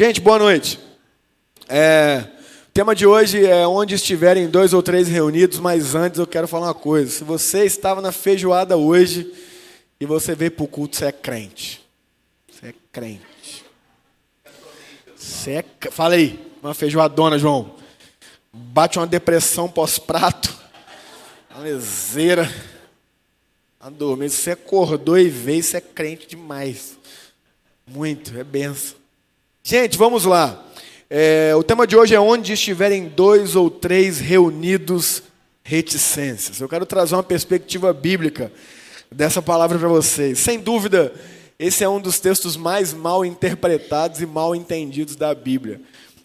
Gente, boa noite. É, o tema de hoje é onde estiverem dois ou três reunidos, mas antes eu quero falar uma coisa. Se você estava na feijoada hoje e você veio para o culto, você é crente. Você é crente. Você é... Fala aí, uma feijoadona, João. Bate uma depressão pós-prato. Uma leseira. A dormir. Se você acordou e veio, você é crente demais. Muito, é benção. Gente, vamos lá. É, o tema de hoje é onde estiverem dois ou três reunidos reticências. Eu quero trazer uma perspectiva bíblica dessa palavra para vocês. Sem dúvida, esse é um dos textos mais mal interpretados e mal entendidos da Bíblia.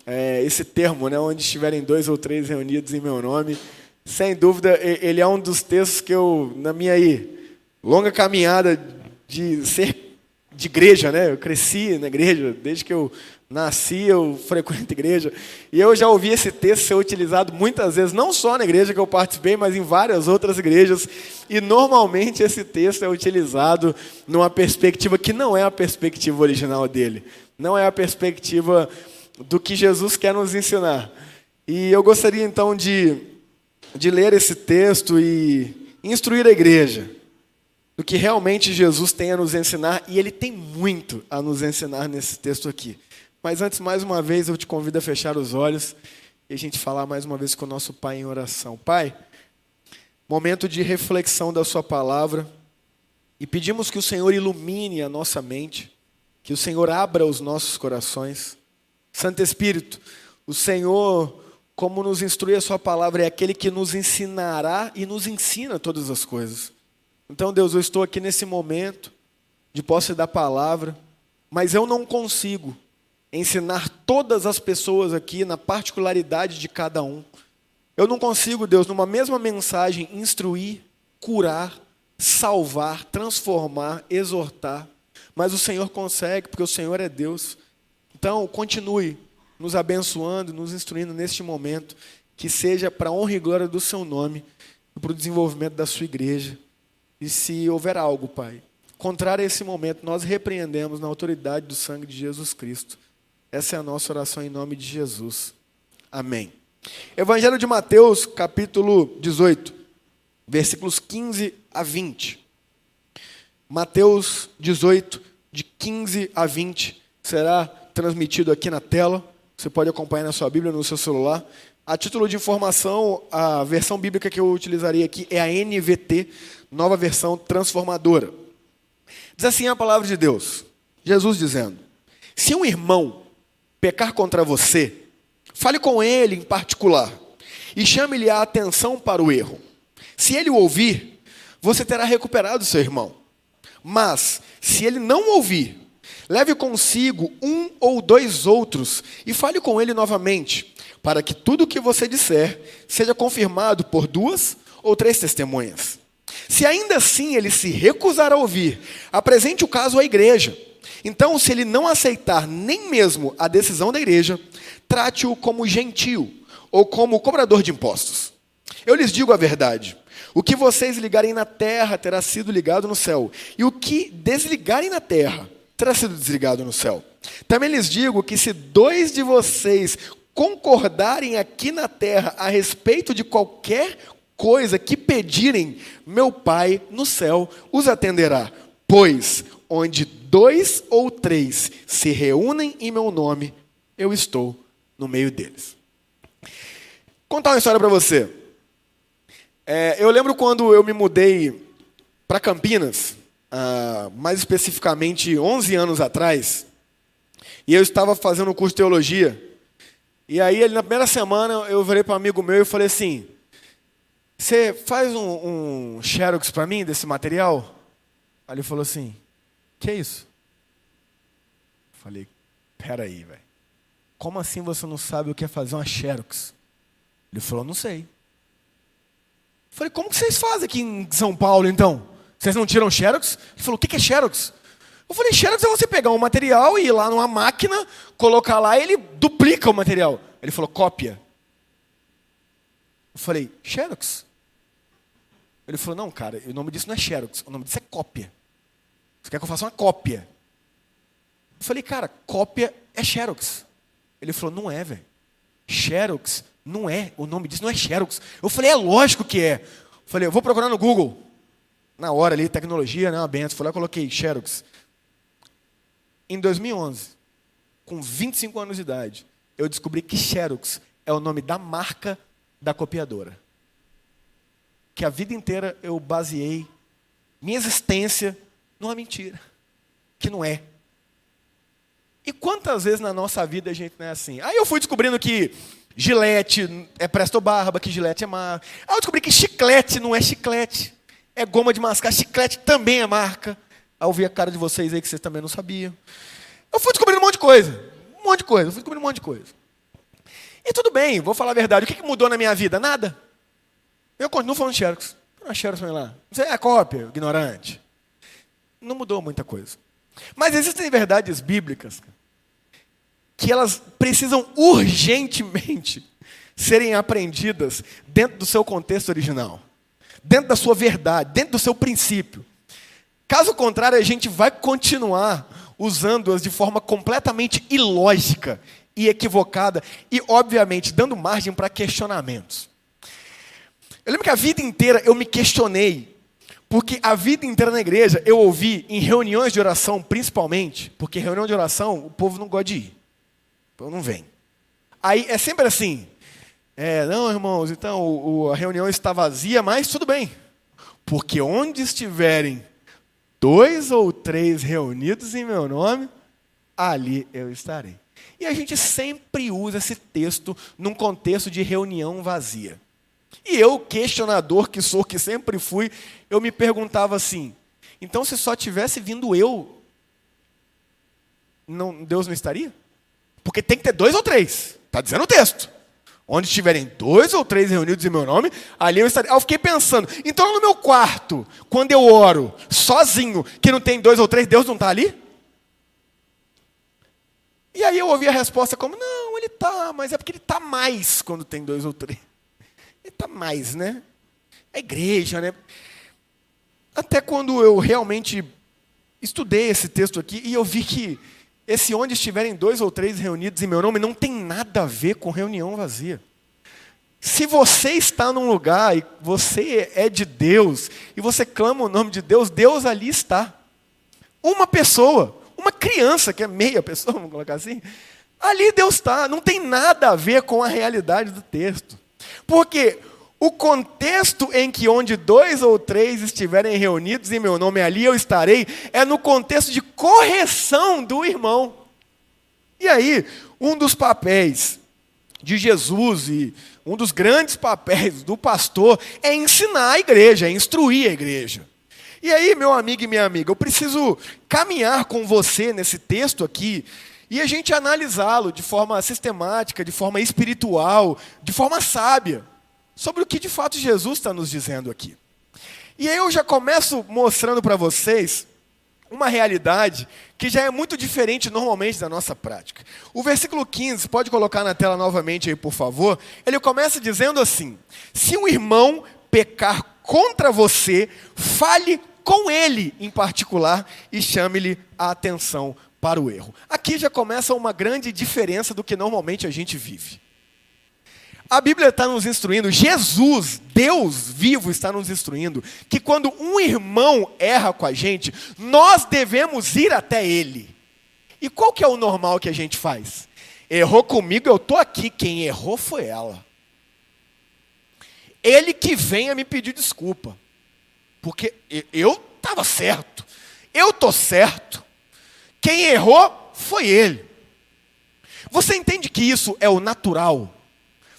É, esse termo, né, onde estiverem dois ou três reunidos em meu nome, sem dúvida, ele é um dos textos que eu, na minha aí, longa caminhada de ser de igreja, né? Eu cresci na igreja, desde que eu nasci, eu frequento igreja. E eu já ouvi esse texto ser utilizado muitas vezes, não só na igreja que eu participei, mas em várias outras igrejas. E normalmente esse texto é utilizado numa perspectiva que não é a perspectiva original dele. Não é a perspectiva do que Jesus quer nos ensinar. E eu gostaria então de, de ler esse texto e instruir a igreja do que realmente Jesus tem a nos ensinar, e ele tem muito a nos ensinar nesse texto aqui. Mas antes, mais uma vez, eu te convido a fechar os olhos e a gente falar mais uma vez com o nosso Pai em oração. Pai, momento de reflexão da Sua palavra, e pedimos que o Senhor ilumine a nossa mente, que o Senhor abra os nossos corações. Santo Espírito, o Senhor, como nos instrui a Sua palavra, é aquele que nos ensinará e nos ensina todas as coisas. Então, Deus, eu estou aqui nesse momento de posse da palavra, mas eu não consigo ensinar todas as pessoas aqui na particularidade de cada um. Eu não consigo, Deus, numa mesma mensagem, instruir, curar, salvar, transformar, exortar. Mas o Senhor consegue, porque o Senhor é Deus. Então, continue nos abençoando, nos instruindo neste momento, que seja para a honra e glória do Seu nome e para o desenvolvimento da Sua igreja. E se houver algo, Pai, contrário a esse momento, nós repreendemos na autoridade do sangue de Jesus Cristo. Essa é a nossa oração em nome de Jesus. Amém. Evangelho de Mateus, capítulo 18, versículos 15 a 20. Mateus 18, de 15 a 20, será transmitido aqui na tela. Você pode acompanhar na sua Bíblia, no seu celular. A título de informação, a versão bíblica que eu utilizaria aqui é a NVT, nova versão transformadora. Diz assim a palavra de Deus, Jesus dizendo: Se um irmão pecar contra você, fale com ele em particular e chame-lhe a atenção para o erro. Se ele o ouvir, você terá recuperado seu irmão. Mas, se ele não ouvir, leve consigo um ou dois outros e fale com ele novamente, para que tudo o que você disser seja confirmado por duas ou três testemunhas. Se ainda assim ele se recusar a ouvir, apresente o caso à igreja. Então, se ele não aceitar nem mesmo a decisão da igreja, trate-o como gentil ou como cobrador de impostos. Eu lhes digo a verdade: o que vocês ligarem na terra terá sido ligado no céu, e o que desligarem na terra terá sido desligado no céu. Também lhes digo que se dois de vocês concordarem aqui na terra a respeito de qualquer coisa que pedirem, meu Pai no céu os atenderá. Pois onde dois ou três se reúnem em meu nome, eu estou no meio deles. Contar uma história para você. É, eu lembro quando eu me mudei para Campinas, mais especificamente 11 anos atrás, e eu estava fazendo um curso de teologia. E aí, na primeira semana, eu virei para um amigo meu e falei assim: você faz um, um xerox para mim desse material? Aí ele falou assim: Que é isso? Falei: Peraí, velho. Como assim você não sabe o que é fazer uma xerox? Ele falou: Não sei. Falei: Como que vocês fazem aqui em São Paulo então? Vocês não tiram xerox? Ele falou: O que é xerox? Eu falei: Xerox é você pegar um material e ir lá numa máquina, colocar lá e ele duplica o material. Ele falou: Cópia. Eu falei: Xerox? Ele falou: Não, cara, o nome disso não é Xerox, o nome disso é cópia. Você quer que eu faça uma cópia? Eu falei: Cara, cópia é Xerox. Ele falou: Não é, velho. Xerox não é. O nome disso não é Xerox. Eu falei: É lógico que é. Eu falei: Eu vou procurar no Google. Na hora ali, tecnologia, né? Uma benção. Fui lá e coloquei Xerox. Em 2011, com 25 anos de idade, eu descobri que Xerox é o nome da marca da copiadora. Que a vida inteira eu baseei minha existência numa mentira, que não é. E quantas vezes na nossa vida a gente não é assim? Aí eu fui descobrindo que gilete é presto barba, que gilete é marca. Aí eu descobri que chiclete não é chiclete, é goma de mascar, chiclete também é marca. Aí eu vi a cara de vocês aí que vocês também não sabiam. Eu fui descobrindo um monte de coisa, um monte de coisa, eu fui descobrindo um monte de coisa. E tudo bem, vou falar a verdade. O que, que mudou na minha vida? Nada. Eu continuo falando Xerox. Não Xerox lá. Você é cópia, ignorante. Não mudou muita coisa. Mas existem verdades bíblicas que elas precisam urgentemente serem aprendidas dentro do seu contexto original, dentro da sua verdade, dentro do seu princípio. Caso contrário, a gente vai continuar usando-as de forma completamente ilógica e equivocada e, obviamente, dando margem para questionamentos. Eu lembro que a vida inteira eu me questionei, porque a vida inteira na igreja eu ouvi em reuniões de oração, principalmente, porque reunião de oração o povo não gosta de ir, então não vem. Aí é sempre assim, é, não, irmãos, então o, o, a reunião está vazia, mas tudo bem, porque onde estiverem dois ou três reunidos em meu nome, ali eu estarei. E a gente sempre usa esse texto num contexto de reunião vazia. E eu, questionador que sou, que sempre fui, eu me perguntava assim: então se só tivesse vindo eu, não, Deus não estaria? Porque tem que ter dois ou três, está dizendo o texto. Onde estiverem dois ou três reunidos em meu nome, ali eu estaria. eu fiquei pensando, então no meu quarto, quando eu oro, sozinho, que não tem dois ou três, Deus não está ali? E aí eu ouvi a resposta como, não, ele está, mas é porque ele está mais quando tem dois ou três. Está mais, né? A igreja, né? Até quando eu realmente estudei esse texto aqui e eu vi que esse onde estiverem dois ou três reunidos em meu nome não tem nada a ver com reunião vazia. Se você está num lugar e você é de Deus e você clama o nome de Deus, Deus ali está. Uma pessoa, uma criança, que é meia pessoa, vamos colocar assim, ali Deus está, não tem nada a ver com a realidade do texto. Porque o contexto em que onde dois ou três estiverem reunidos em meu nome, ali eu estarei, é no contexto de correção do irmão. E aí, um dos papéis de Jesus e um dos grandes papéis do pastor é ensinar a igreja, é instruir a igreja. E aí, meu amigo e minha amiga, eu preciso caminhar com você nesse texto aqui e a gente analisá-lo de forma sistemática, de forma espiritual, de forma sábia, sobre o que de fato Jesus está nos dizendo aqui. E aí eu já começo mostrando para vocês uma realidade que já é muito diferente normalmente da nossa prática. O versículo 15, pode colocar na tela novamente aí, por favor. Ele começa dizendo assim: Se um irmão pecar contra você, fale com ele em particular e chame-lhe a atenção para o erro. Aqui já começa uma grande diferença do que normalmente a gente vive. A Bíblia está nos instruindo, Jesus, Deus vivo, está nos instruindo, que quando um irmão erra com a gente, nós devemos ir até ele. E qual que é o normal que a gente faz? Errou comigo, eu estou aqui, quem errou foi ela. Ele que venha me pedir desculpa. Porque eu estava certo. Eu estou certo. Quem errou foi ele. Você entende que isso é o natural?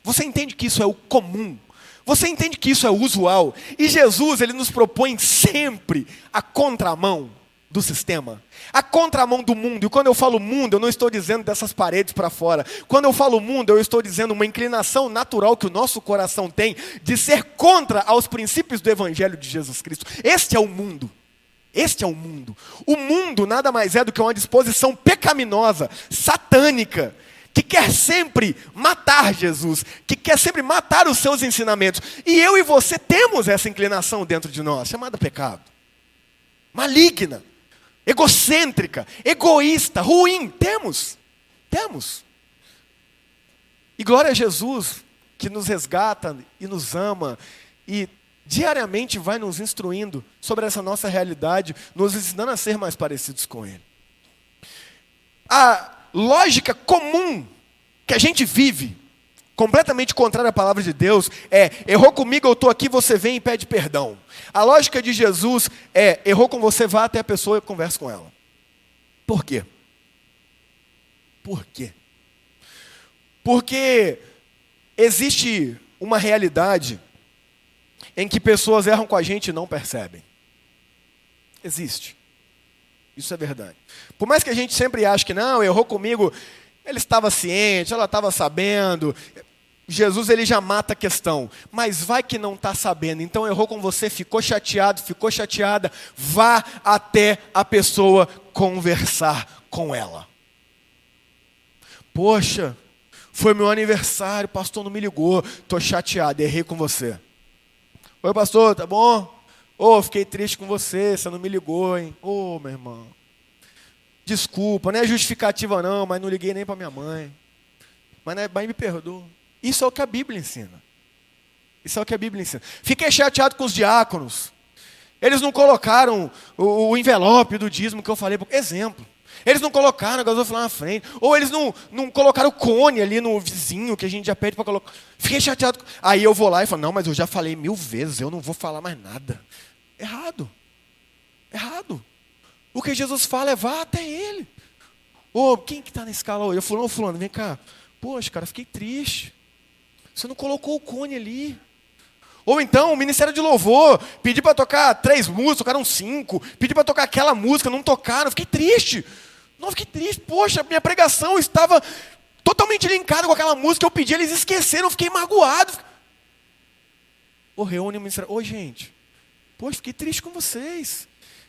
Você entende que isso é o comum? Você entende que isso é o usual? E Jesus, ele nos propõe sempre a contramão do sistema, a contramão do mundo. E quando eu falo mundo, eu não estou dizendo dessas paredes para fora. Quando eu falo mundo, eu estou dizendo uma inclinação natural que o nosso coração tem de ser contra aos princípios do evangelho de Jesus Cristo. Este é o mundo. Este é o mundo. O mundo nada mais é do que uma disposição pecaminosa, satânica, que quer sempre matar Jesus, que quer sempre matar os seus ensinamentos. E eu e você temos essa inclinação dentro de nós, chamada pecado. Maligna egocêntrica, egoísta, ruim. Temos. Temos. E glória a Jesus, que nos resgata e nos ama e diariamente vai nos instruindo sobre essa nossa realidade, nos ensinando a ser mais parecidos com Ele. A lógica comum que a gente vive, completamente contrária à palavra de Deus, é: errou comigo, eu estou aqui, você vem e pede perdão. A lógica de Jesus é: errou com você, vá até a pessoa e converse com ela. Por quê? Por quê? Porque existe uma realidade em que pessoas erram com a gente e não percebem. Existe. Isso é verdade. Por mais que a gente sempre ache que não, errou comigo, ele estava ciente, ela estava sabendo. Jesus ele já mata a questão, mas vai que não está sabendo, então errou com você, ficou chateado, ficou chateada, vá até a pessoa conversar com ela. Poxa, foi meu aniversário, o pastor não me ligou, estou chateado, errei com você. Oi, pastor, tá bom? Ô, oh, fiquei triste com você, você não me ligou, hein? Ô, oh, meu irmão. Desculpa, não é justificativa não, mas não liguei nem para minha mãe. Mas, né, mas me perdoa. Isso é o que a Bíblia ensina. Isso é o que a Bíblia ensina. Fiquei chateado com os diáconos. Eles não colocaram o, o envelope do dízimo que eu falei. Exemplo. Eles não colocaram gasolina lá na frente. Ou eles não, não colocaram o cone ali no vizinho que a gente já pede para colocar. Fiquei chateado. Aí eu vou lá e falo, não, mas eu já falei mil vezes, eu não vou falar mais nada. Errado. Errado. O que Jesus fala é vá até ele. Ô, oh, quem que está na escala hoje? Eu fulano, fulano, vem cá. Poxa, cara, fiquei triste. Você não colocou o cone ali. Ou então, o Ministério de Louvor, pedi para tocar três músicas, tocaram cinco. Pedi para tocar aquela música, não tocaram. Fiquei triste. Não, fiquei triste. Poxa, minha pregação estava totalmente linkada com aquela música. Eu pedi, eles esqueceram. Fiquei magoado. Oh, reúne o Ministério. Ô, gente. Poxa, fiquei triste com vocês.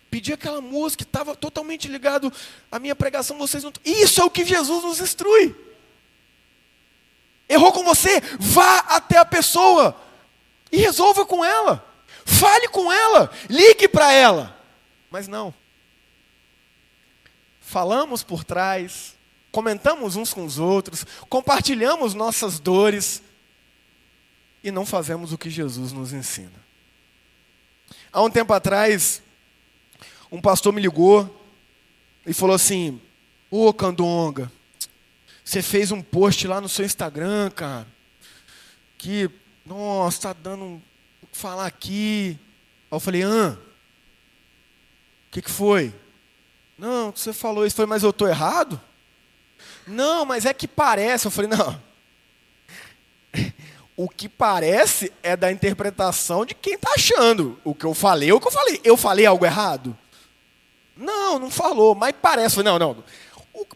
Pedi aquela música, estava totalmente ligado à minha pregação. Vocês não. Isso é o que Jesus nos instrui. Errou com você? Vá até a pessoa e resolva com ela. Fale com ela, ligue para ela. Mas não. Falamos por trás, comentamos uns com os outros, compartilhamos nossas dores e não fazemos o que Jesus nos ensina. Há um tempo atrás, um pastor me ligou e falou assim: Ô Candonga, você fez um post lá no seu Instagram, cara, que nossa, está dando um falar aqui. Aí eu falei, ah, o que, que foi? Não, você falou isso, foi, mas eu estou errado? Não, mas é que parece. Eu falei, não. O que parece é da interpretação de quem está achando. O que eu falei é o que eu falei. Eu falei algo errado? Não, não falou, mas parece. Não, não.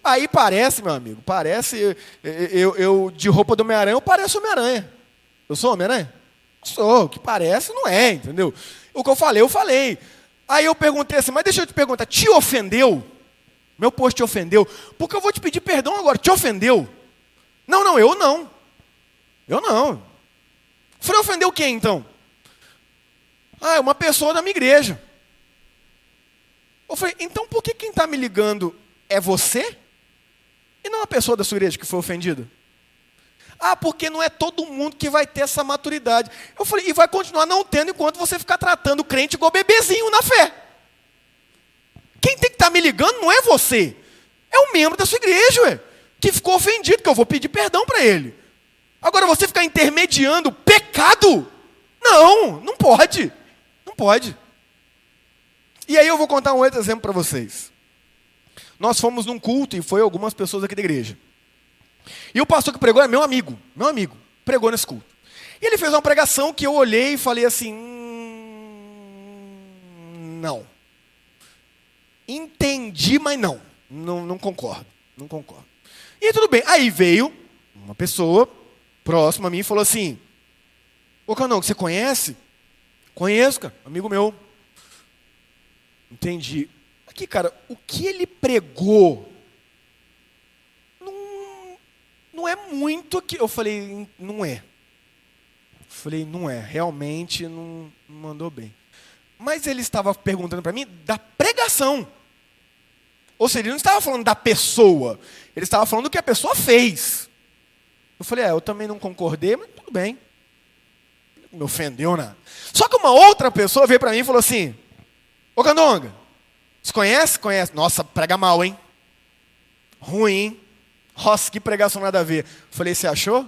Aí parece, meu amigo, parece. Eu, eu de roupa do Homem-Aranha, eu pareço Homem-Aranha. Eu sou Homem-Aranha? Sou, o que parece não é, entendeu? O que eu falei, eu falei. Aí eu perguntei assim, mas deixa eu te perguntar, te ofendeu? Meu post te ofendeu? Porque eu vou te pedir perdão agora, te ofendeu? Não, não, eu não. Eu não. Falei, ofendeu quem então? Ah, é uma pessoa da minha igreja. Eu falei, então por que quem está me ligando é você? E não a pessoa da sua igreja que foi ofendida? Ah, porque não é todo mundo que vai ter essa maturidade. Eu falei, e vai continuar não tendo enquanto você ficar tratando o crente igual bebezinho na fé. Quem tem que estar tá me ligando não é você. É o membro da sua igreja, ué, que ficou ofendido, que eu vou pedir perdão para ele. Agora você ficar intermediando pecado? Não, não pode. Não pode. E aí eu vou contar um outro exemplo para vocês. Nós fomos num culto e foi algumas pessoas aqui da igreja. E o pastor que pregou é meu amigo, meu amigo, pregou nesse culto. E ele fez uma pregação que eu olhei e falei assim: hum, não. Entendi, mas não. não. Não concordo. Não concordo. E tudo bem. Aí veio uma pessoa próxima a mim e falou assim: Ô Canão, você conhece? Conheço, cara, amigo meu. Entendi. Aqui, cara, o que ele pregou não é muito que. Eu falei, não é. Falei, não é, realmente não, mandou bem. Mas ele estava perguntando para mim da pregação. Ou seja, ele não estava falando da pessoa, ele estava falando do que a pessoa fez. Eu falei, é, eu também não concordei, mas tudo bem. Não me ofendeu nada. Só que uma outra pessoa veio para mim e falou assim: Ô Candonga, você conhece? Conhece. Nossa, prega mal, hein? Ruim, hein? Nossa, que pregação nada a ver. Falei, você achou?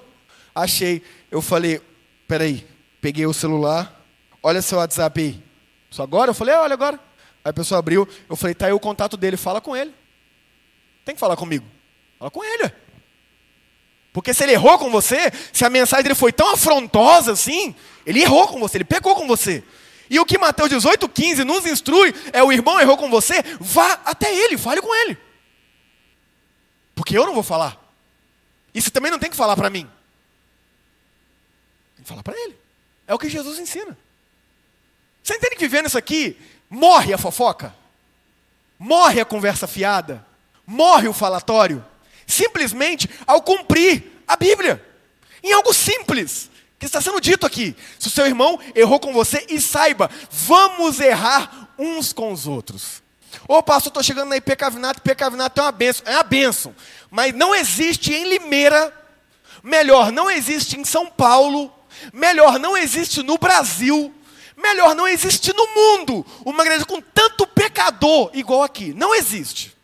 Achei. Eu falei, peraí. Peguei o celular, olha seu WhatsApp aí. Só agora? Eu falei, é, olha agora. Aí a pessoa abriu, eu falei, tá aí o contato dele, fala com ele. Tem que falar comigo. Fala com ele. Porque se ele errou com você, se a mensagem dele foi tão afrontosa assim, ele errou com você, ele pecou com você. E o que Mateus 18,15 nos instrui é o irmão errou com você, vá até ele, fale com ele. Porque eu não vou falar. E você também não tem que falar para mim. Tem que falar para ele. É o que Jesus ensina. Você entende que vivendo isso aqui, morre a fofoca? Morre a conversa fiada? Morre o falatório? Simplesmente ao cumprir a Bíblia. Em algo simples que está sendo dito aqui. Se o seu irmão errou com você, e saiba, vamos errar uns com os outros. Ô pastor, estou chegando na IP Cavinato, IP Cavinato é uma benção. É uma benção. Mas não existe em Limeira, melhor, não existe em São Paulo, melhor, não existe no Brasil, melhor, não existe no mundo uma igreja com tanto pecador igual aqui. Não existe.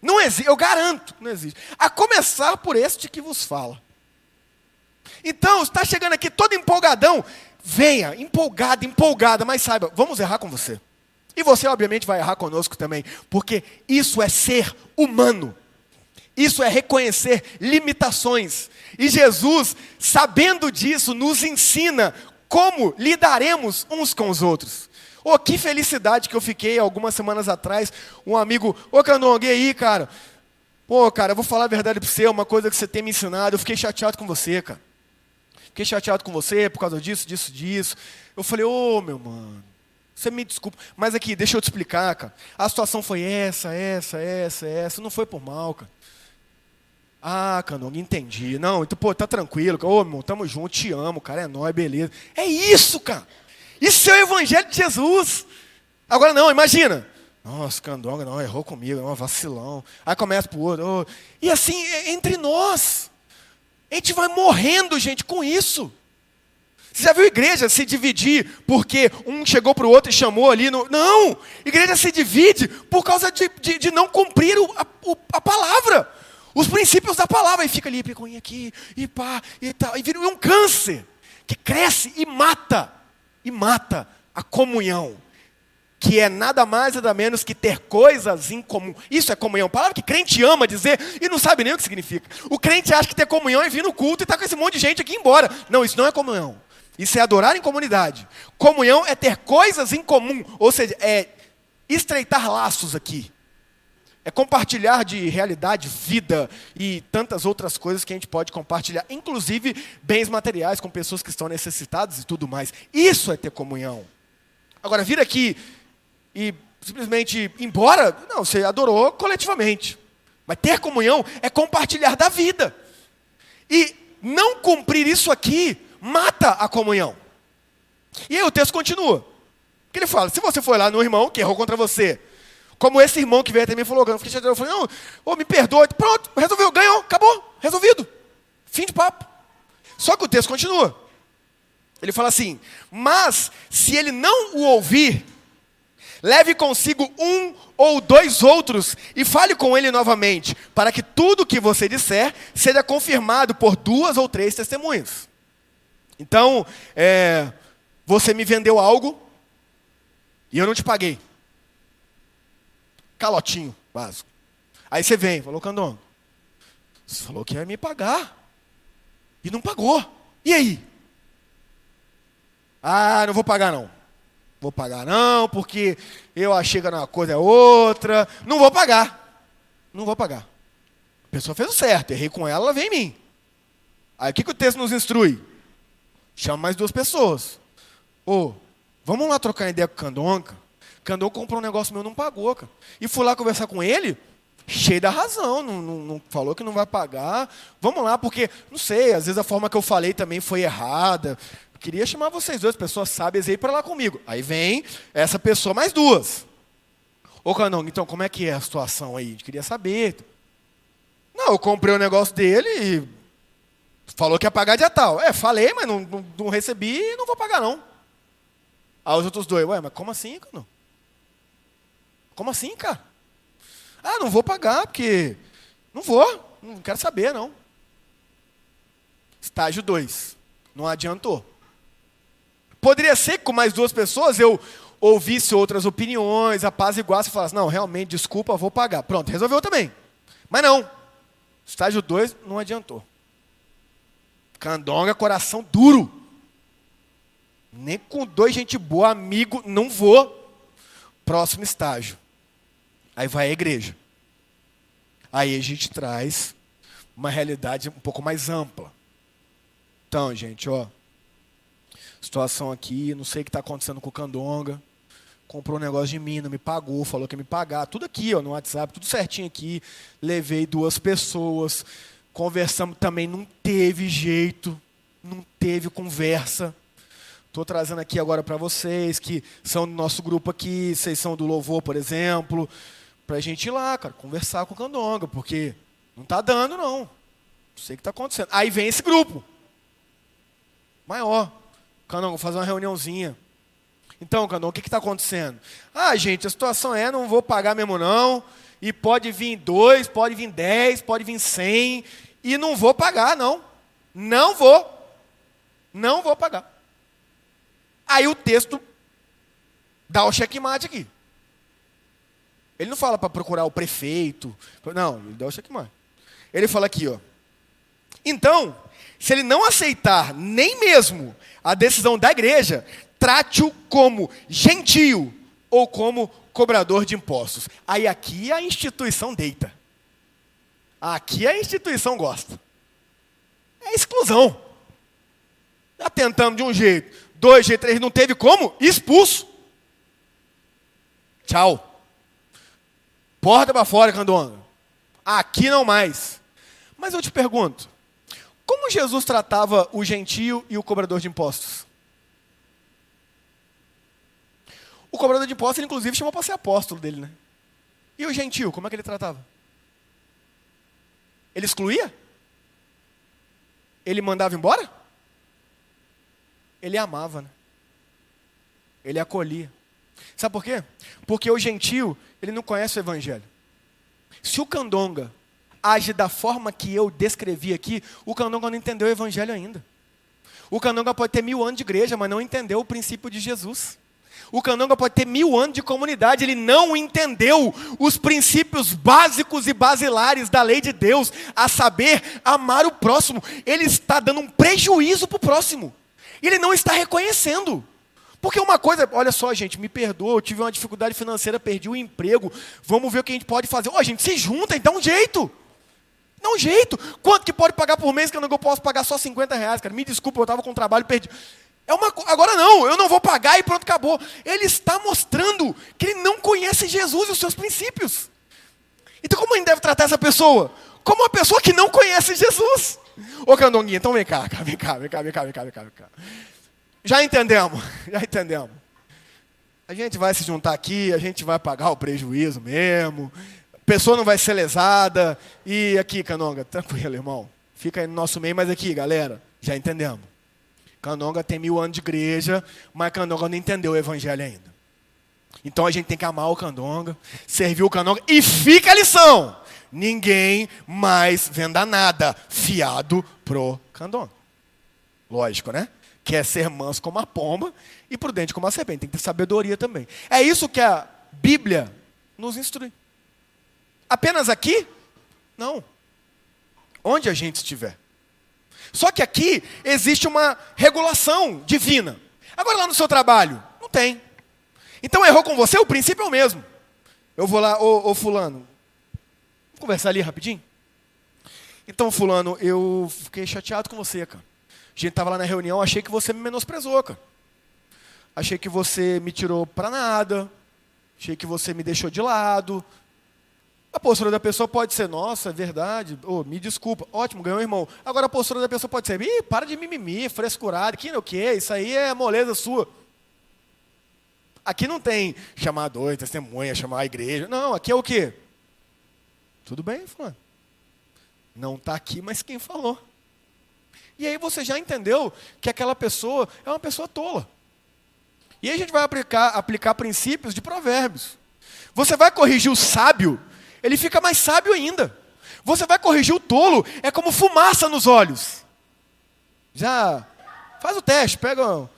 Não existe, eu garanto, não existe. A começar por este que vos fala. Então, está chegando aqui todo empolgadão, venha, empolgado, empolgada, mas saiba, vamos errar com você. E você, obviamente, vai errar conosco também, porque isso é ser humano. Isso é reconhecer limitações. E Jesus, sabendo disso, nos ensina como lidaremos uns com os outros. Oh, que felicidade que eu fiquei algumas semanas atrás. Um amigo, ô Canon, e aí, cara? Pô, cara, eu vou falar a verdade para você, uma coisa que você tem me ensinado. Eu fiquei chateado com você, cara. Fiquei chateado com você por causa disso, disso, disso. Eu falei, ô oh, meu mano, você me desculpa. Mas aqui, deixa eu te explicar, cara. A situação foi essa, essa, essa, essa. Não foi por mal, cara. Ah, Canon, entendi. Não, então, pô, tá tranquilo. Ô, irmão, tamo junto, te amo, cara, é nóis, beleza. É isso, cara. Isso é o evangelho de Jesus. Agora não, imagina. Nossa, Candonga, não, errou comigo, não, vacilão. Aí começa pro outro. Oh. E assim, é entre nós. A gente vai morrendo, gente, com isso. Você já viu igreja se dividir porque um chegou para o outro e chamou ali? No... Não! Igreja se divide por causa de, de, de não cumprir o, a, o, a, palavra. Os princípios da palavra. E fica ali, picuinha aqui, e pá, e tal. E vira um câncer que cresce e mata e mata a comunhão, que é nada mais nada menos que ter coisas em comum. Isso é comunhão, palavra que crente ama dizer e não sabe nem o que significa. O crente acha que ter comunhão é vir no culto e estar tá com esse monte de gente aqui embora. Não, isso não é comunhão. Isso é adorar em comunidade. Comunhão é ter coisas em comum, ou seja, é estreitar laços aqui é compartilhar de realidade, vida e tantas outras coisas que a gente pode compartilhar, inclusive bens materiais com pessoas que estão necessitadas e tudo mais. Isso é ter comunhão. Agora, vir aqui e simplesmente ir embora, não, você adorou coletivamente. Mas ter comunhão é compartilhar da vida. E não cumprir isso aqui mata a comunhão. E aí o texto continua. Que ele fala: se você foi lá no irmão que errou contra você, como esse irmão que veio até mim falou, eu fiquei chateado, eu falei, não, oh, me perdoe. Pronto, resolveu, ganhou, acabou, resolvido. Fim de papo. Só que o texto continua. Ele fala assim: Mas se ele não o ouvir, leve consigo um ou dois outros e fale com ele novamente, para que tudo o que você disser seja confirmado por duas ou três testemunhas. Então, é, você me vendeu algo e eu não te paguei calotinho básico. Aí você vem, falou, Candon, você falou que ia me pagar. E não pagou. E aí? Ah, não vou pagar não. Vou pagar não, porque eu achei que uma coisa é outra. Não vou pagar. Não vou pagar. A pessoa fez o certo, errei com ela, ela vem em mim. Aí o que, que o texto nos instrui? Chama mais duas pessoas. Ô, vamos lá trocar ideia com o Candonca. Candor comprou um negócio meu não pagou, cara. E fui lá conversar com ele, cheio da razão, não, não, não, falou que não vai pagar. Vamos lá, porque, não sei, às vezes a forma que eu falei também foi errada. Queria chamar vocês dois, pessoas sábias, aí para lá comigo. Aí vem essa pessoa mais duas. Ô Candonga, então como é que é a situação aí? A gente queria saber. Não, eu comprei o negócio dele e falou que ia pagar dia tal. É, falei, mas não, não, não recebi não vou pagar não. Aí os outros dois, ué, mas como assim, Candonga? Como assim, cara? Ah, não vou pagar, porque. Não vou, não quero saber, não. Estágio 2. Não adiantou. Poderia ser que com mais duas pessoas eu ouvisse outras opiniões, a paz e falasse, não, realmente, desculpa, vou pagar. Pronto, resolveu também. Mas não. Estágio 2 não adiantou. Candonga, coração duro. Nem com dois gente boa, amigo, não vou. Próximo estágio. Aí vai a igreja. Aí a gente traz uma realidade um pouco mais ampla. Então, gente, ó. Situação aqui, não sei o que está acontecendo com o Candonga. Comprou um negócio de mim, não me pagou, falou que ia me pagar. Tudo aqui, ó, no WhatsApp, tudo certinho aqui. Levei duas pessoas. Conversamos também, não teve jeito. Não teve conversa. Estou trazendo aqui agora para vocês que são do nosso grupo aqui, vocês são do Louvor, por exemplo, para a gente ir lá, cara, conversar com o Candonga, porque não está dando, não. Não sei o que está acontecendo. Aí vem esse grupo maior. Canão, vou fazer uma reuniãozinha. Então, Canão, o que está acontecendo? Ah, gente, a situação é, não vou pagar mesmo não, e pode vir dois, pode vir dez, pode vir cem, e não vou pagar, não. Não vou. Não vou pagar. Aí o texto dá o checkmate aqui. Ele não fala para procurar o prefeito. Não, ele dá o checkmate. Ele fala aqui, ó. Então, se ele não aceitar nem mesmo a decisão da igreja, trate-o como gentio ou como cobrador de impostos. Aí aqui a instituição deita. Aqui a instituição gosta. É exclusão. Já tentamos de um jeito, dois jeitos, três, não teve como? Expulso. Tchau. Porta para fora, Candonga. Aqui não mais. Mas eu te pergunto, como Jesus tratava o gentio e o cobrador de impostos? O cobrador de impostos, ele inclusive chamou para ser apóstolo dele, né? E o gentio, como é que ele tratava? Ele excluía? Ele mandava embora? Ele amava, né? Ele acolhia. Sabe por quê? Porque o gentio, ele não conhece o evangelho. Se o candonga age da forma que eu descrevi aqui, o Canonga não entendeu o evangelho ainda. O Canonga pode ter mil anos de igreja, mas não entendeu o princípio de Jesus. O Canonga pode ter mil anos de comunidade, ele não entendeu os princípios básicos e basilares da lei de Deus, a saber, amar o próximo. Ele está dando um prejuízo para o próximo. Ele não está reconhecendo. Porque uma coisa, olha só, gente, me perdoa, eu tive uma dificuldade financeira, perdi o emprego, vamos ver o que a gente pode fazer. Ó, oh, gente, se junta, então um jeito. Dá um jeito. Quanto que pode pagar por mês que eu não posso pagar só 50 reais, cara? Me desculpa, eu estava com trabalho perdido. É uma, agora não, eu não vou pagar e pronto, acabou. Ele está mostrando que ele não conhece Jesus e os seus princípios. Então como a gente deve tratar essa pessoa? Como uma pessoa que não conhece Jesus. Ô Candonguinha, então vem cá, vem cá, vem cá, vem cá, vem cá, vem cá, vem cá. Já entendemos, já entendemos. A gente vai se juntar aqui, a gente vai pagar o prejuízo mesmo pessoa não vai ser lesada. E aqui, Canonga, tranquilo, irmão. Fica aí no nosso meio, mas aqui, galera, já entendemos. Canonga tem mil anos de igreja, mas Canonga não entendeu o evangelho ainda. Então a gente tem que amar o Candonga, servir o Candonga e fica a lição: ninguém mais venda nada fiado pro Candonga. Lógico, né? Quer ser manso como a pomba e prudente como a serpente. Tem que ter sabedoria também. É isso que a Bíblia nos instrui. Apenas aqui? Não. Onde a gente estiver. Só que aqui existe uma regulação divina. Agora lá no seu trabalho, não tem. Então errou com você, o princípio é o mesmo. Eu vou lá, ô, ô fulano, vamos conversar ali rapidinho? Então, fulano, eu fiquei chateado com você, cara. A gente estava lá na reunião, achei que você me menosprezou, cara. Achei que você me tirou para nada. Achei que você me deixou de lado. A postura da pessoa pode ser, nossa, é verdade, oh, me desculpa, ótimo, ganhou irmão. Agora a postura da pessoa pode ser, ih, para de mimimi, frescurado, que não o que, isso aí é moleza sua. Aqui não tem chamar dois, testemunha, chamar a igreja. Não, aqui é o quê? Tudo bem, fulano. Não está aqui, mas quem falou? E aí você já entendeu que aquela pessoa é uma pessoa tola. E aí a gente vai aplicar, aplicar princípios de provérbios. Você vai corrigir o sábio, ele fica mais sábio ainda. Você vai corrigir o tolo, é como fumaça nos olhos. Já faz o teste, pega um,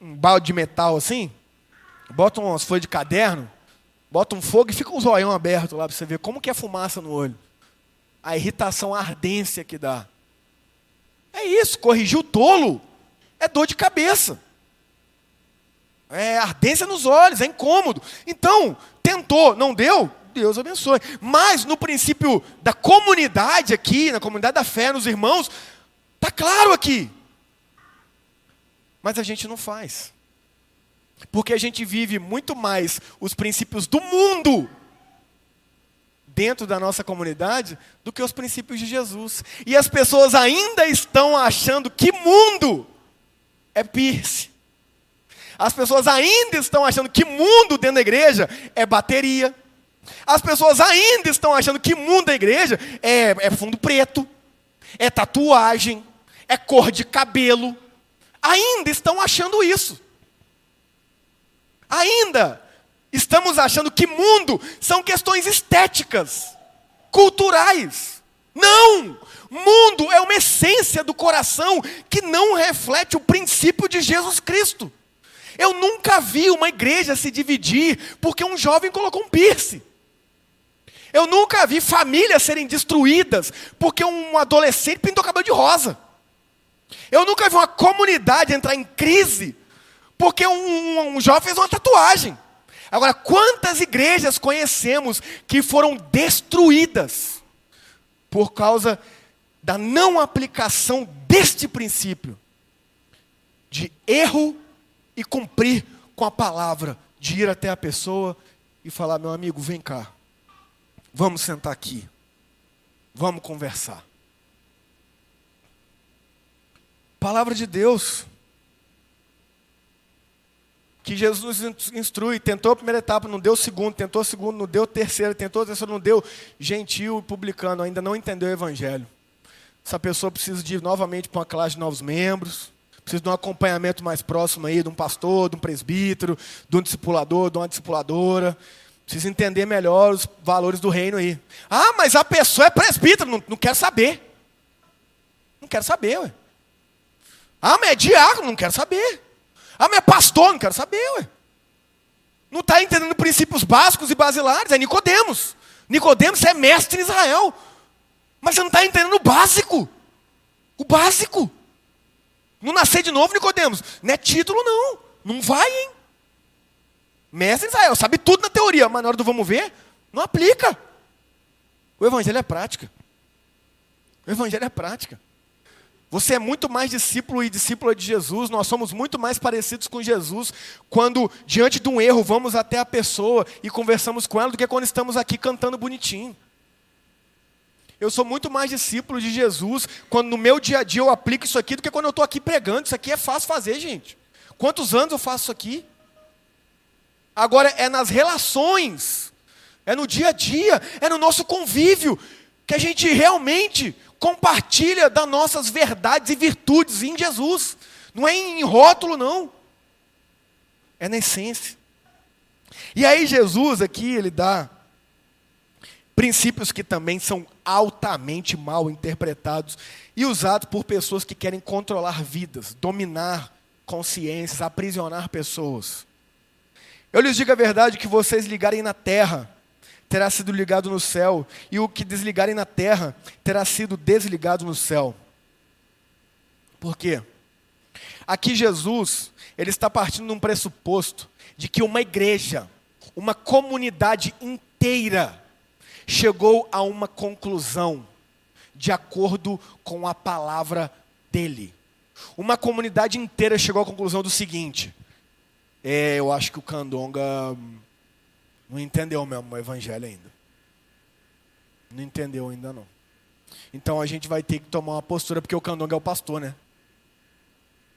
um balde de metal assim, bota umas folhas de caderno, bota um fogo e fica um zoião aberto lá para você ver como que é fumaça no olho. A irritação, a ardência que dá. É isso, corrigir o tolo é dor de cabeça. É ardência nos olhos, é incômodo. Então, tentou, não deu? Deus abençoe. Mas no princípio da comunidade aqui, na comunidade da fé, nos irmãos, está claro aqui. Mas a gente não faz. Porque a gente vive muito mais os princípios do mundo dentro da nossa comunidade do que os princípios de Jesus. E as pessoas ainda estão achando que mundo é piercing. As pessoas ainda estão achando que mundo dentro da igreja é bateria. As pessoas ainda estão achando que mundo da igreja é, é fundo preto, é tatuagem, é cor de cabelo. Ainda estão achando isso. Ainda estamos achando que mundo são questões estéticas, culturais. Não! Mundo é uma essência do coração que não reflete o princípio de Jesus Cristo. Eu nunca vi uma igreja se dividir porque um jovem colocou um piercing. Eu nunca vi famílias serem destruídas porque um adolescente pintou cabelo de rosa. Eu nunca vi uma comunidade entrar em crise porque um, um, um jovem fez uma tatuagem. Agora, quantas igrejas conhecemos que foram destruídas por causa da não aplicação deste princípio de erro e cumprir com a palavra, de ir até a pessoa e falar: meu amigo, vem cá, vamos sentar aqui, vamos conversar. Palavra de Deus, que Jesus nos instrui, tentou a primeira etapa, não deu o segundo, tentou a segunda, não deu a terceira, tentou a terceira, não deu, gentil e publicano, ainda não entendeu o evangelho. Essa pessoa precisa de ir novamente para uma classe de novos membros, Preciso de um acompanhamento mais próximo aí, de um pastor, de um presbítero, de um discipulador, de uma discipuladora. Preciso entender melhor os valores do reino aí. Ah, mas a pessoa é presbítero, não, não quero saber. Não quero saber, ué. Ah, mas é diácono, não quero saber. Ah, mas é pastor, não quero saber, ué. Não está entendendo princípios básicos e basilares, é Nicodemos. Nicodemos é mestre em Israel. Mas você não está entendendo o básico. O básico. Não nascer de novo, Nicodemos. Não é título, não. Não vai, hein? Mestre Israel, sabe tudo na teoria, mas na hora do vamos ver, não aplica. O evangelho é prática. O evangelho é prática. Você é muito mais discípulo e discípula de Jesus, nós somos muito mais parecidos com Jesus quando, diante de um erro, vamos até a pessoa e conversamos com ela do que quando estamos aqui cantando bonitinho. Eu sou muito mais discípulo de Jesus quando no meu dia a dia eu aplico isso aqui do que quando eu estou aqui pregando. Isso aqui é fácil fazer, gente. Quantos anos eu faço isso aqui? Agora é nas relações, é no dia a dia, é no nosso convívio que a gente realmente compartilha das nossas verdades e virtudes em Jesus. Não é em rótulo, não. É na essência. E aí Jesus aqui, ele dá princípios que também são altamente mal interpretados e usados por pessoas que querem controlar vidas, dominar consciências, aprisionar pessoas. Eu lhes digo a verdade que vocês ligarem na terra terá sido ligado no céu, e o que desligarem na terra terá sido desligado no céu. Por quê? Aqui Jesus, ele está partindo de um pressuposto de que uma igreja, uma comunidade inteira chegou a uma conclusão de acordo com a palavra dele. Uma comunidade inteira chegou à conclusão do seguinte: é, eu acho que o Candonga não entendeu mesmo o evangelho ainda. Não entendeu ainda não. Então a gente vai ter que tomar uma postura, porque o Candonga é o pastor, né?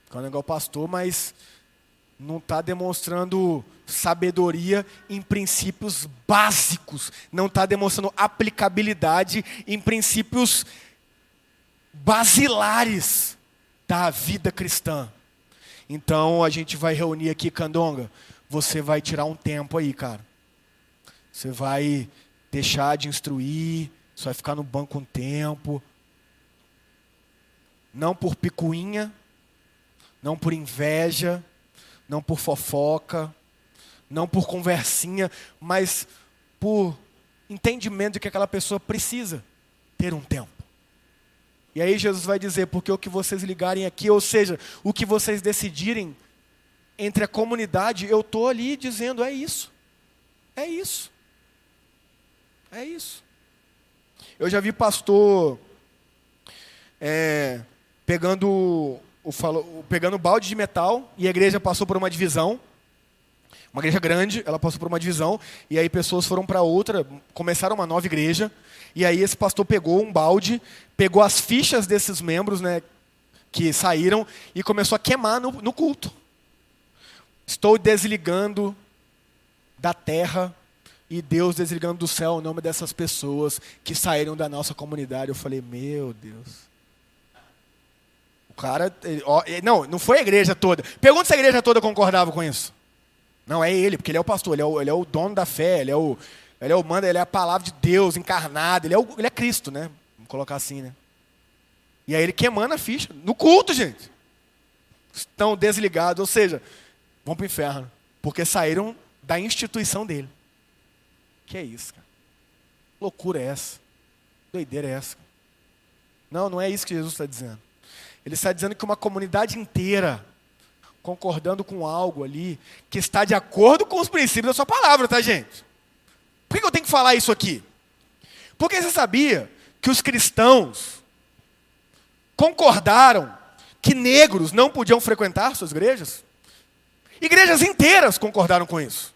O Candonga é o pastor, mas não está demonstrando sabedoria em princípios básicos, não está demonstrando aplicabilidade em princípios basilares da vida cristã. Então a gente vai reunir aqui, Candonga. Você vai tirar um tempo aí, cara. Você vai deixar de instruir, você vai ficar no banco um tempo. Não por picuinha, não por inveja, não por fofoca, não por conversinha, mas por entendimento de que aquela pessoa precisa ter um tempo. E aí Jesus vai dizer: porque o que vocês ligarem aqui, ou seja, o que vocês decidirem entre a comunidade, eu estou ali dizendo: é isso. É isso. É isso. Eu já vi pastor é, pegando o, pegando balde de metal e a igreja passou por uma divisão. Uma igreja grande, ela passou por uma divisão, e aí pessoas foram para outra, começaram uma nova igreja, e aí esse pastor pegou um balde, pegou as fichas desses membros, né, que saíram, e começou a queimar no, no culto. Estou desligando da terra e Deus desligando do céu o nome dessas pessoas que saíram da nossa comunidade. Eu falei, meu Deus cara, ele, ó, não, não foi a igreja toda. Pergunta se a igreja toda concordava com isso. Não, é ele, porque ele é o pastor, ele é o, ele é o dono da fé, ele é o, ele é o manda, ele é a palavra de Deus encarnada, ele é, ele é Cristo, né? Vamos colocar assim, né? E aí ele queimando a ficha, no culto, gente. Estão desligados, ou seja, vão para o inferno, porque saíram da instituição dele. Que é isso, cara? Loucura é essa? Doideira é essa? Não, não é isso que Jesus está dizendo. Ele está dizendo que uma comunidade inteira concordando com algo ali que está de acordo com os princípios da sua palavra, tá, gente? Por que eu tenho que falar isso aqui? Porque você sabia que os cristãos concordaram que negros não podiam frequentar suas igrejas? Igrejas inteiras concordaram com isso.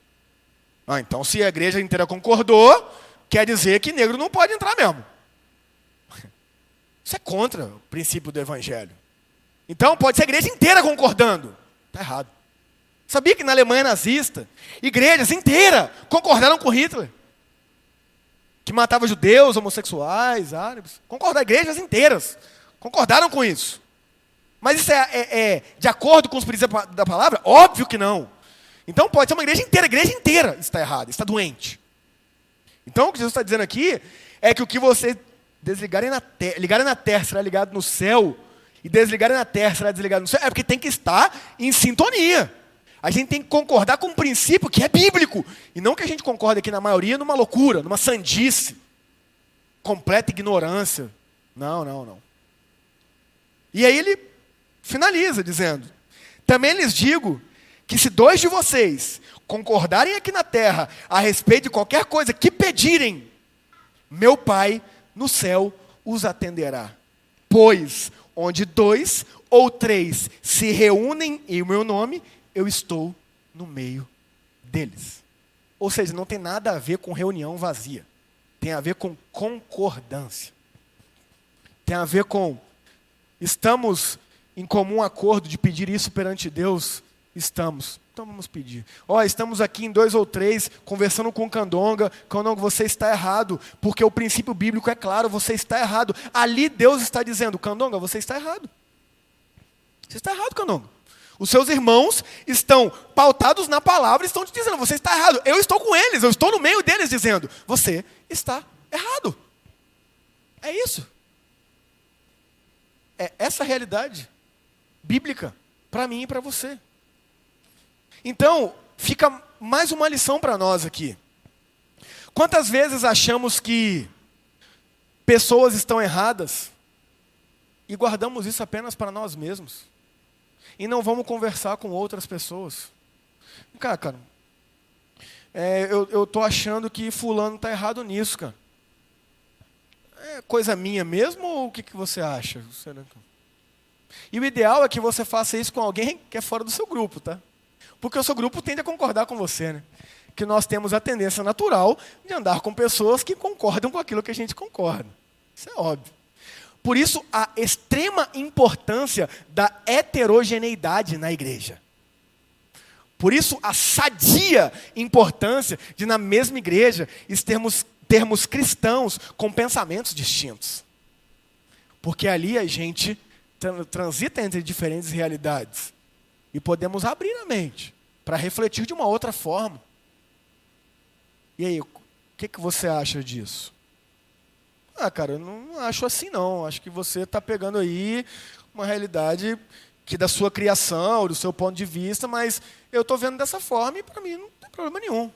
Ah, então se a igreja inteira concordou, quer dizer que negro não pode entrar mesmo. Isso é contra o princípio do evangelho. Então, pode ser a igreja inteira concordando. Está errado. Sabia que na Alemanha nazista, igrejas inteiras concordaram com Hitler? Que matava judeus, homossexuais, árabes. Concordaram, igrejas inteiras concordaram com isso. Mas isso é, é, é, de acordo com os princípios da palavra? Óbvio que não. Então pode ser uma igreja inteira, a igreja inteira está errada, está doente. Então o que Jesus está dizendo aqui é que o que você desligarem na terra, ligarem na terra será ligado no céu, e desligarem na terra será desligado no céu, é porque tem que estar em sintonia. A gente tem que concordar com um princípio que é bíblico, e não que a gente concorde aqui na maioria numa loucura, numa sandice, completa ignorância. Não, não, não. E aí ele finaliza dizendo: Também lhes digo que se dois de vocês concordarem aqui na terra a respeito de qualquer coisa que pedirem, meu Pai no céu os atenderá. Pois onde dois ou três se reúnem em meu nome, eu estou no meio deles. Ou seja, não tem nada a ver com reunião vazia. Tem a ver com concordância. Tem a ver com estamos em comum acordo de pedir isso perante Deus, estamos. Então vamos pedir. Ó, oh, estamos aqui em dois ou três, conversando com o Candonga. Candonga, você está errado, porque o princípio bíblico é claro, você está errado. Ali Deus está dizendo, Candonga, você está errado. Você está errado, Candonga. Os seus irmãos estão pautados na palavra, estão te dizendo, você está errado. Eu estou com eles, eu estou no meio deles dizendo, você está errado. É isso. É essa realidade bíblica para mim e para você. Então, fica mais uma lição para nós aqui. Quantas vezes achamos que pessoas estão erradas e guardamos isso apenas para nós mesmos? E não vamos conversar com outras pessoas? Cara, cara, é, eu estou achando que fulano está errado nisso, cara. É coisa minha mesmo ou o que, que você acha? E o ideal é que você faça isso com alguém que é fora do seu grupo, tá? Porque o seu grupo tende a concordar com você, né? Que nós temos a tendência natural de andar com pessoas que concordam com aquilo que a gente concorda. Isso é óbvio. Por isso, a extrema importância da heterogeneidade na igreja. Por isso, a sadia importância de, na mesma igreja, termos, termos cristãos com pensamentos distintos. Porque ali a gente transita entre diferentes realidades e podemos abrir a mente para refletir de uma outra forma. E aí, o que, que você acha disso? Ah, cara, eu não acho assim não. Acho que você está pegando aí uma realidade que da sua criação, do seu ponto de vista, mas eu estou vendo dessa forma e para mim não tem problema nenhum.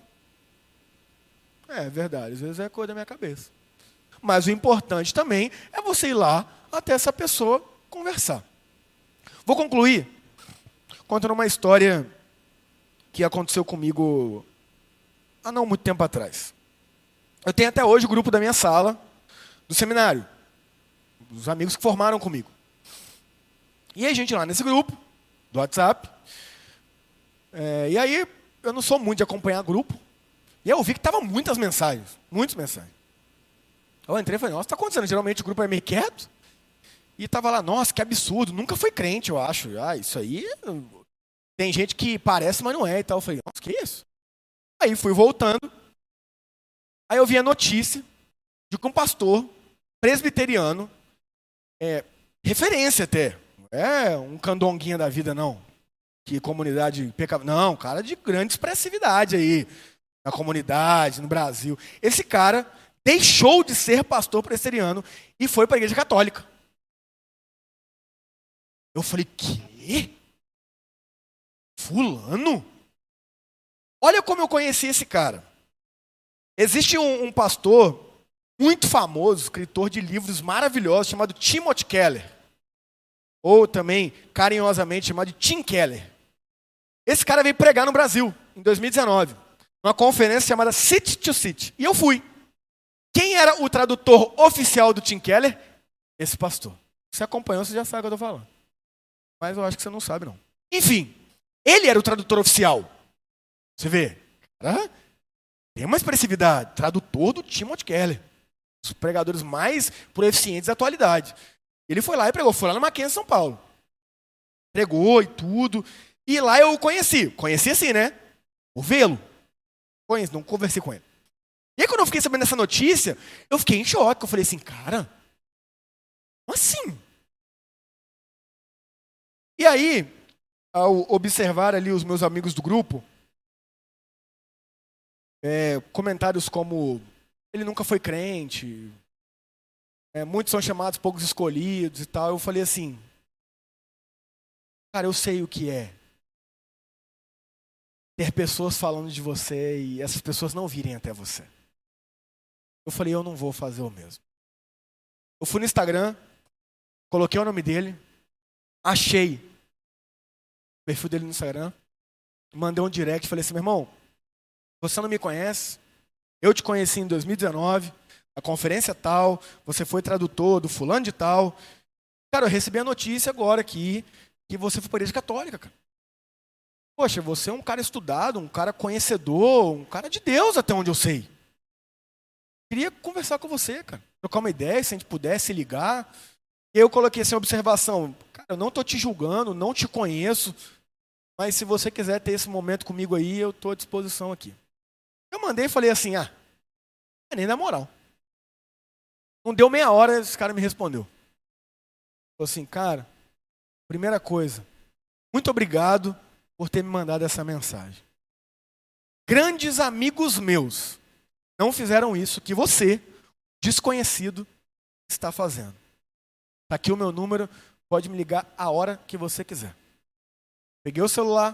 É verdade, às vezes é coisa da minha cabeça. Mas o importante também é você ir lá até essa pessoa conversar. Vou concluir contando uma história que aconteceu comigo há não muito tempo atrás. Eu tenho até hoje o grupo da minha sala, do seminário, os amigos que formaram comigo. E a gente lá nesse grupo, do WhatsApp, é, e aí eu não sou muito de acompanhar grupo, e eu vi que tava muitas mensagens, muitas mensagens. Eu entrei e falei, nossa, está acontecendo? Geralmente o grupo é meio quieto. E tava lá, nossa, que absurdo, nunca foi crente, eu acho. Ah, isso aí. Tem gente que parece, mas não é e tal. Eu falei, nossa, que isso? Aí fui voltando. Aí eu vi a notícia de que um pastor presbiteriano, é, referência até, é um candonguinha da vida, não. Que comunidade pecado. Não, cara de grande expressividade aí. Na comunidade, no Brasil. Esse cara deixou de ser pastor presbiteriano e foi para a igreja católica. Eu falei, que? Fulano? Olha como eu conheci esse cara. Existe um, um pastor muito famoso, escritor de livros maravilhosos, chamado Timothy Keller. Ou também, carinhosamente, chamado de Tim Keller. Esse cara veio pregar no Brasil, em 2019, numa conferência chamada City to City. E eu fui. Quem era o tradutor oficial do Tim Keller? Esse pastor. Você acompanhou, você já sabe o que eu estou falando. Mas eu acho que você não sabe, não. Enfim, ele era o tradutor oficial. Você vê? Cara, tem uma expressividade. Tradutor do Timothy Keller os pregadores mais proeficientes da atualidade. Ele foi lá e pregou, foi lá na Mackenzie, São Paulo. Pregou e tudo. E lá eu o conheci. Conheci assim, né? O vê-lo. Conheci, não conversei com ele. E aí quando eu fiquei sabendo dessa notícia, eu fiquei em choque. Eu falei assim, cara, como assim? E aí, ao observar ali os meus amigos do grupo, é, comentários como ele nunca foi crente. É, muitos são chamados poucos escolhidos e tal. Eu falei assim, cara, eu sei o que é ter pessoas falando de você e essas pessoas não virem até você. Eu falei, eu não vou fazer o mesmo. Eu fui no Instagram, coloquei o nome dele, achei perfil dele no Instagram, mandei um direct, falei assim, meu irmão, você não me conhece, eu te conheci em 2019, a conferência tal, você foi tradutor do fulano de tal. Cara, eu recebi a notícia agora aqui que você foi para a igreja católica, cara. Poxa, você é um cara estudado, um cara conhecedor, um cara de Deus até onde eu sei. Queria conversar com você, cara. Trocar uma ideia, se a gente pudesse ligar. E eu coloquei essa observação. Cara, eu não estou te julgando, não te conheço. Mas se você quiser ter esse momento comigo aí, eu estou à disposição aqui. Eu mandei e falei assim, ah, é nem na moral. Não deu meia hora, esse cara me respondeu. Falou assim, cara, primeira coisa, muito obrigado por ter me mandado essa mensagem. Grandes amigos meus não fizeram isso que você, desconhecido, está fazendo. Está aqui o meu número, pode me ligar a hora que você quiser. Peguei o celular,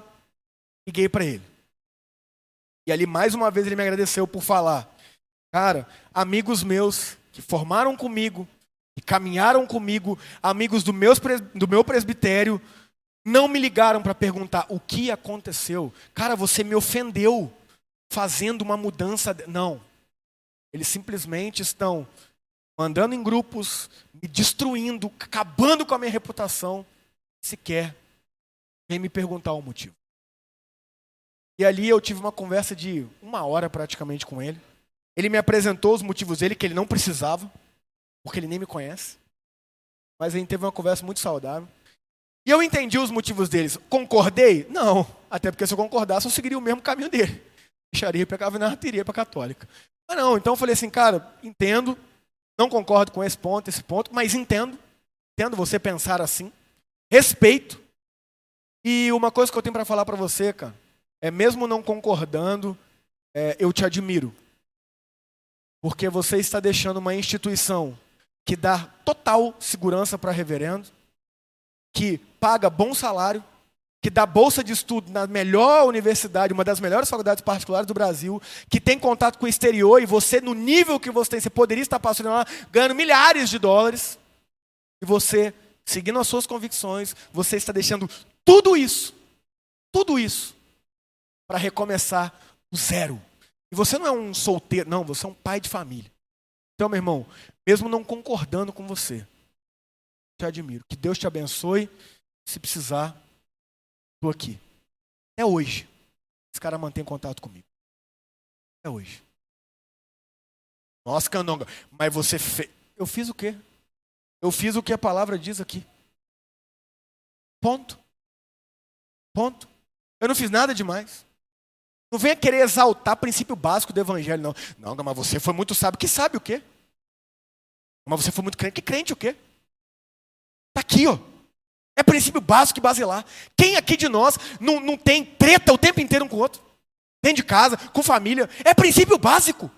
liguei para ele. E ali, mais uma vez, ele me agradeceu por falar. Cara, amigos meus que formaram comigo, que caminharam comigo, amigos do, meus, do meu presbitério, não me ligaram para perguntar o que aconteceu. Cara, você me ofendeu fazendo uma mudança. Não. Eles simplesmente estão mandando em grupos, me destruindo, acabando com a minha reputação. Sequer vem me perguntar o motivo. E ali eu tive uma conversa de uma hora praticamente com ele. Ele me apresentou os motivos dele que ele não precisava, porque ele nem me conhece. Mas a gente teve uma conversa muito saudável. E eu entendi os motivos deles. Concordei? Não. Até porque se eu concordasse, eu seguiria o mesmo caminho dele. Deixaria para a iria para católica. Ah, não. Então eu falei assim, cara, entendo, não concordo com esse ponto, esse ponto, mas entendo. Entendo você pensar assim. Respeito. E uma coisa que eu tenho para falar para você, cara, é mesmo não concordando, é, eu te admiro. Porque você está deixando uma instituição que dá total segurança para reverendo, que paga bom salário, que dá bolsa de estudo na melhor universidade, uma das melhores faculdades particulares do Brasil, que tem contato com o exterior e você, no nível que você tem, você poderia estar passando lá, ganhando milhares de dólares, e você, seguindo as suas convicções, você está deixando tudo isso, tudo isso, para recomeçar do zero. E você não é um solteiro, não, você é um pai de família. Então, meu irmão, mesmo não concordando com você, te admiro. Que Deus te abençoe. Se precisar, estou aqui. É hoje. Esse cara mantém contato comigo. É hoje. Nossa, Candonga, mas você fez. Eu fiz o quê? Eu fiz o que a palavra diz aqui. Ponto. Ponto. Eu não fiz nada demais. Não venha querer exaltar princípio básico do evangelho, não. Não, mas você foi muito sábio. Que sabe o quê? Mas você foi muito crente. Que crente o quê? Está aqui, ó. É princípio básico e basilar. Quem aqui de nós não, não tem treta o tempo inteiro um com o outro? Dentro de casa, com família. É princípio básico.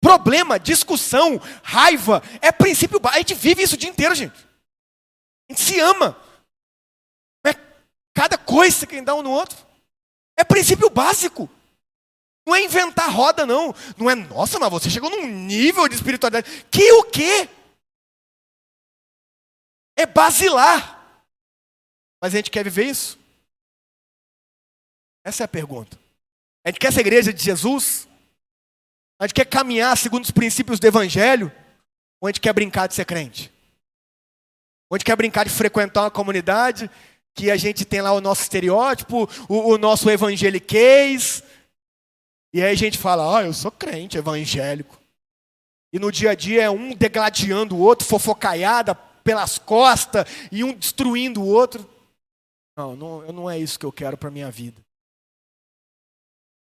Problema, discussão, raiva, é princípio básico. A gente vive isso o dia inteiro, gente. A gente se ama. Cada coisa que dá um no outro. É princípio básico. Não é inventar roda, não. Não é, nossa, mas você chegou num nível de espiritualidade. Que o quê? É basilar. Mas a gente quer viver isso? Essa é a pergunta. A gente quer essa igreja de Jesus? A gente quer caminhar segundo os princípios do Evangelho? Ou a gente quer brincar de ser crente? Ou a gente quer brincar de frequentar uma comunidade que a gente tem lá o nosso estereótipo, o, o nosso evangeliquez, e aí a gente fala, ah, eu sou crente evangélico. E no dia a dia é um degladiando o outro, fofocaiada, pelas costas e um destruindo o outro. Não, não, não é isso que eu quero para minha vida.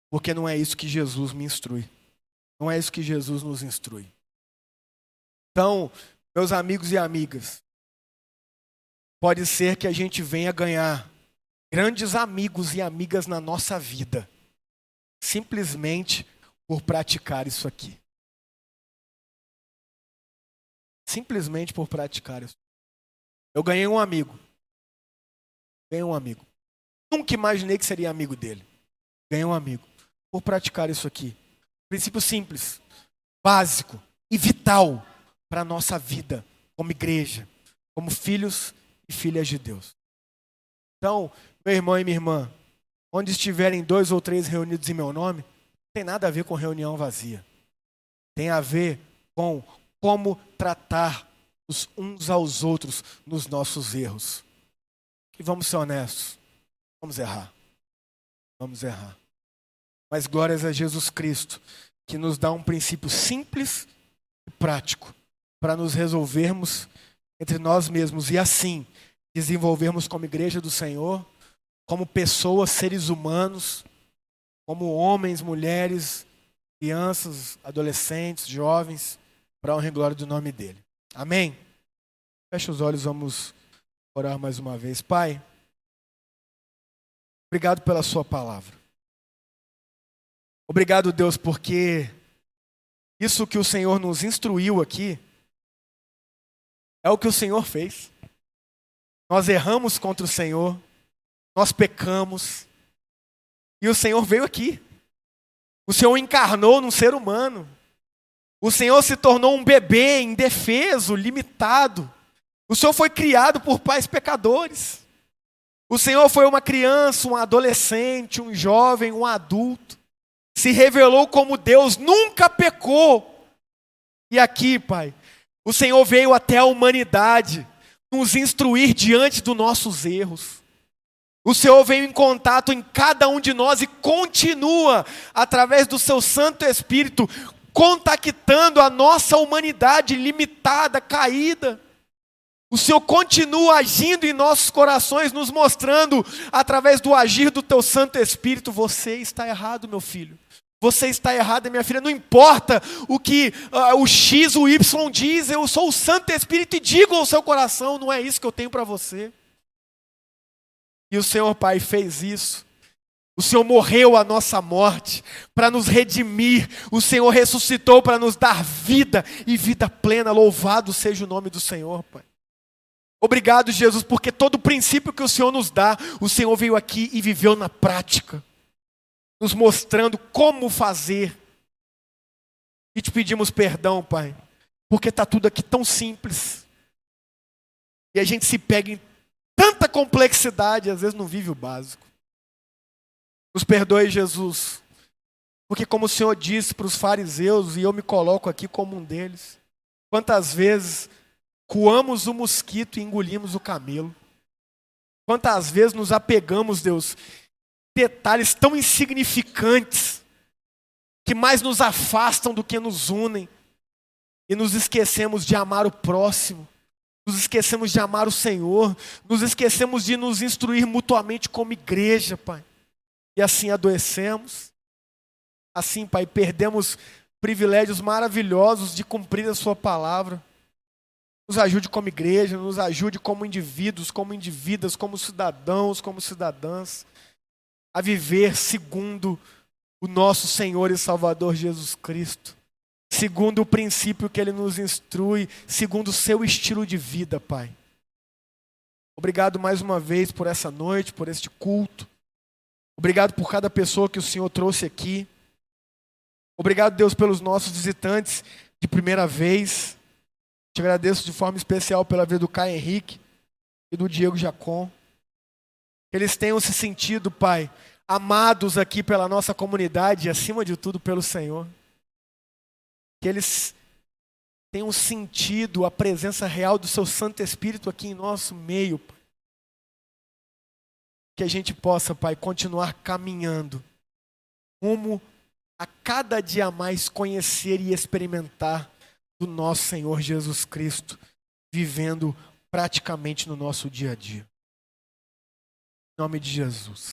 Porque não é isso que Jesus me instrui. Não é isso que Jesus nos instrui. Então, meus amigos e amigas, pode ser que a gente venha ganhar grandes amigos e amigas na nossa vida, simplesmente por praticar isso aqui. simplesmente por praticar isso. Eu ganhei um amigo. Ganhei um amigo. Nunca imaginei que seria amigo dele. Ganhei um amigo. Por praticar isso aqui. Princípio simples, básico e vital para a nossa vida como igreja, como filhos e filhas de Deus. Então, meu irmão e minha irmã, onde estiverem dois ou três reunidos em meu nome, não tem nada a ver com reunião vazia. Tem a ver com como tratar os uns aos outros nos nossos erros. E vamos ser honestos, vamos errar. Vamos errar. Mas glórias a Jesus Cristo, que nos dá um princípio simples e prático para nos resolvermos entre nós mesmos e assim desenvolvermos como igreja do Senhor, como pessoas, seres humanos, como homens, mulheres, crianças, adolescentes, jovens, para a honra e glória do nome dele. Amém? Feche os olhos, vamos orar mais uma vez. Pai, obrigado pela Sua palavra. Obrigado, Deus, porque isso que o Senhor nos instruiu aqui é o que o Senhor fez. Nós erramos contra o Senhor, nós pecamos, e o Senhor veio aqui. O Senhor encarnou num ser humano o Senhor se tornou um bebê indefeso, limitado. O Senhor foi criado por pais pecadores. O Senhor foi uma criança, um adolescente, um jovem, um adulto. Se revelou como Deus, nunca pecou. E aqui, Pai, o Senhor veio até a humanidade nos instruir diante dos nossos erros. O Senhor veio em contato em cada um de nós e continua, através do seu Santo Espírito, contactando a nossa humanidade limitada, caída. O Senhor continua agindo em nossos corações, nos mostrando, através do agir do Teu Santo Espírito, você está errado, meu filho. Você está errada, minha filha. Não importa o que uh, o X, o Y diz, eu sou o Santo Espírito e digo ao seu coração: não é isso que eu tenho para você. E o Senhor Pai fez isso. O Senhor morreu a nossa morte para nos redimir. O Senhor ressuscitou para nos dar vida e vida plena. Louvado seja o nome do Senhor, Pai. Obrigado, Jesus, porque todo princípio que o Senhor nos dá, o Senhor veio aqui e viveu na prática nos mostrando como fazer. E te pedimos perdão, Pai, porque está tudo aqui tão simples. E a gente se pega em tanta complexidade, às vezes não vive o básico. Nos perdoe, Jesus, porque, como o Senhor disse para os fariseus, e eu me coloco aqui como um deles, quantas vezes coamos o mosquito e engolimos o camelo. Quantas vezes nos apegamos, Deus, detalhes tão insignificantes que mais nos afastam do que nos unem e nos esquecemos de amar o próximo, nos esquecemos de amar o Senhor, nos esquecemos de nos instruir mutuamente como igreja, Pai. E assim adoecemos, assim, Pai, perdemos privilégios maravilhosos de cumprir a Sua palavra. Nos ajude como igreja, nos ajude como indivíduos, como indivíduas, como cidadãos, como cidadãs a viver segundo o nosso Senhor e Salvador Jesus Cristo, segundo o princípio que Ele nos instrui, segundo o seu estilo de vida, Pai. Obrigado mais uma vez por essa noite, por este culto. Obrigado por cada pessoa que o Senhor trouxe aqui. Obrigado, Deus, pelos nossos visitantes de primeira vez. Te agradeço de forma especial pela vida do Caio Henrique e do Diego Jacon. Que eles tenham se sentido, Pai, amados aqui pela nossa comunidade e, acima de tudo, pelo Senhor. Que eles tenham sentido a presença real do Seu Santo Espírito aqui em nosso meio. Que a gente possa, Pai, continuar caminhando rumo a cada dia mais conhecer e experimentar do nosso Senhor Jesus Cristo, vivendo praticamente no nosso dia a dia nome de Jesus.